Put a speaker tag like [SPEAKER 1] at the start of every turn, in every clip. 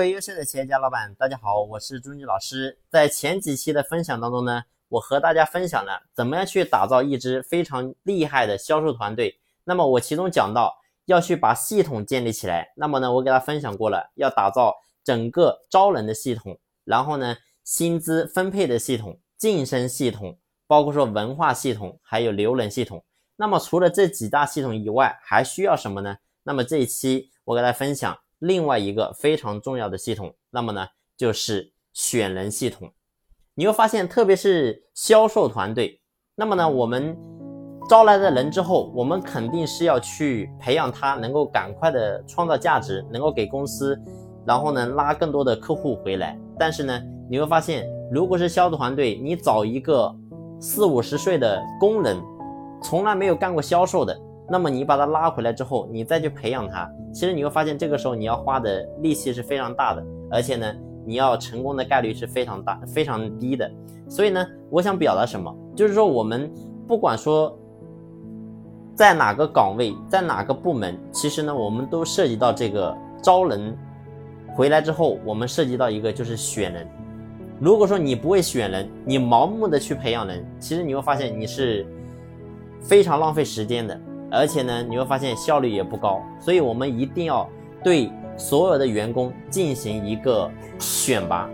[SPEAKER 1] 各位优秀的企业家老板，大家好，我是朱军老师。在前几期的分享当中呢，我和大家分享了怎么样去打造一支非常厉害的销售团队。那么我其中讲到要去把系统建立起来。那么呢，我给大家分享过了，要打造整个招人的系统，然后呢，薪资分配的系统、晋升系统，包括说文化系统，还有留人系统。那么除了这几大系统以外，还需要什么呢？那么这一期我给大家分享。另外一个非常重要的系统，那么呢，就是选人系统。你会发现，特别是销售团队，那么呢，我们招来的人之后，我们肯定是要去培养他，能够赶快的创造价值，能够给公司，然后呢，拉更多的客户回来。但是呢，你会发现，如果是销售团队，你找一个四五十岁的工人，从来没有干过销售的。那么你把他拉回来之后，你再去培养他，其实你会发现这个时候你要花的力气是非常大的，而且呢，你要成功的概率是非常大、非常低的。所以呢，我想表达什么，就是说我们不管说在哪个岗位，在哪个部门，其实呢，我们都涉及到这个招人回来之后，我们涉及到一个就是选人。如果说你不会选人，你盲目的去培养人，其实你会发现你是非常浪费时间的。而且呢，你会发现效率也不高，所以我们一定要对所有的员工进行一个选拔，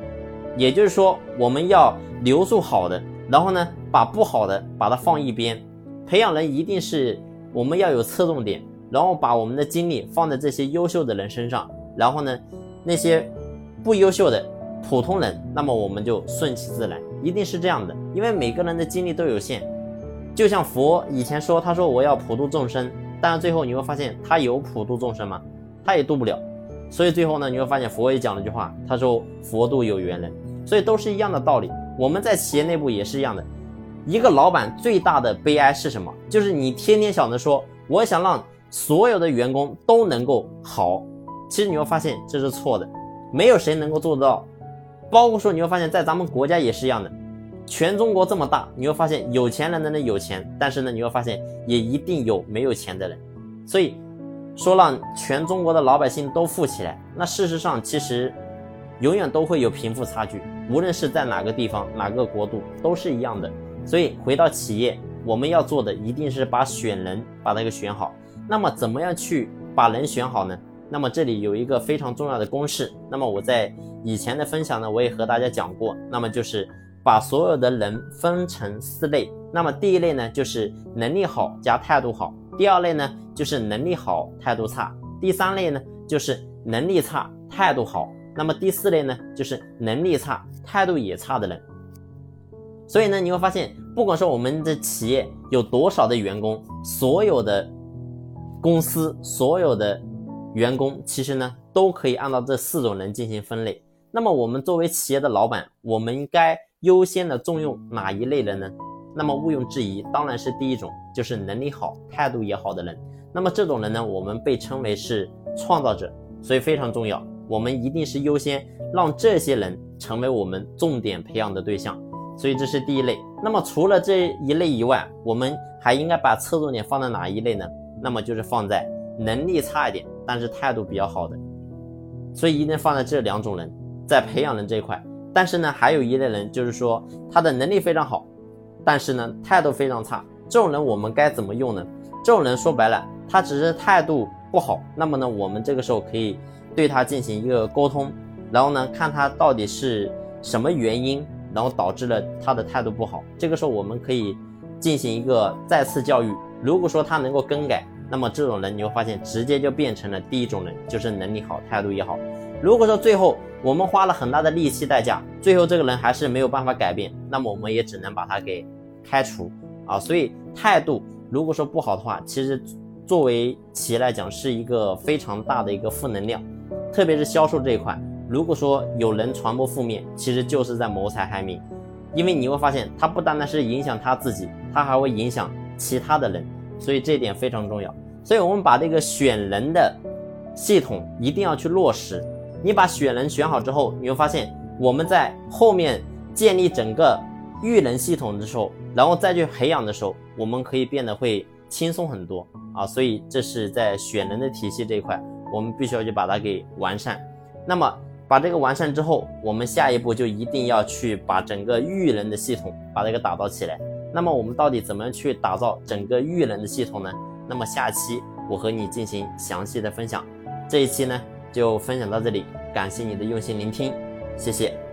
[SPEAKER 1] 也就是说，我们要留住好的，然后呢，把不好的把它放一边。培养人一定是我们要有侧重点，然后把我们的精力放在这些优秀的人身上，然后呢，那些不优秀的普通人，那么我们就顺其自然，一定是这样的，因为每个人的精力都有限。就像佛以前说，他说我要普度众生，但是最后你会发现他有普度众生吗？他也度不了。所以最后呢，你会发现佛也讲了一句话，他说佛度有缘人。所以都是一样的道理。我们在企业内部也是一样的。一个老板最大的悲哀是什么？就是你天天想着说，我想让所有的员工都能够好，其实你会发现这是错的，没有谁能够做得到。包括说你会发现在咱们国家也是一样的。全中国这么大，你会发现有钱人的人有钱，但是呢，你会发现也一定有没有钱的人。所以说让全中国的老百姓都富起来，那事实上其实永远都会有贫富差距，无论是在哪个地方、哪个国度都是一样的。所以回到企业，我们要做的一定是把选人把它给选好。那么怎么样去把人选好呢？那么这里有一个非常重要的公式。那么我在以前的分享呢，我也和大家讲过，那么就是。把所有的人分成四类，那么第一类呢，就是能力好加态度好；第二类呢，就是能力好态度差；第三类呢，就是能力差态度好；那么第四类呢，就是能力差态度也差的人。所以呢，你会发现，不管说我们的企业有多少的员工，所有的公司所有的员工，其实呢，都可以按照这四种人进行分类。那么我们作为企业的老板，我们应该。优先的重用哪一类人呢？那么毋庸置疑，当然是第一种，就是能力好、态度也好的人。那么这种人呢，我们被称为是创造者，所以非常重要。我们一定是优先让这些人成为我们重点培养的对象。所以这是第一类。那么除了这一类以外，我们还应该把侧重点放在哪一类呢？那么就是放在能力差一点，但是态度比较好的。所以一定放在这两种人，在培养人这一块。但是呢，还有一类人，就是说他的能力非常好，但是呢态度非常差。这种人我们该怎么用呢？这种人说白了，他只是态度不好。那么呢，我们这个时候可以对他进行一个沟通，然后呢，看他到底是什么原因，然后导致了他的态度不好。这个时候我们可以进行一个再次教育。如果说他能够更改，那么这种人你会发现直接就变成了第一种人，就是能力好，态度也好。如果说最后我们花了很大的力气代价，最后这个人还是没有办法改变，那么我们也只能把他给开除啊。所以态度如果说不好的话，其实作为企业来讲是一个非常大的一个负能量，特别是销售这一块，如果说有人传播负面，其实就是在谋财害命，因为你会发现他不单单是影响他自己，他还会影响其他的人，所以这一点非常重要。所以我们把这个选人的系统一定要去落实。你把选人选好之后，你会发现我们在后面建立整个育能系统的时候，然后再去培养的时候，我们可以变得会轻松很多啊，所以这是在选人的体系这一块，我们必须要去把它给完善。那么把这个完善之后，我们下一步就一定要去把整个育能的系统把它给打造起来，那么我们到底怎么去打造整个育能的系统呢？那么下期我和你进行详细的分享，这一期呢。就分享到这里感谢你的用心聆听谢谢。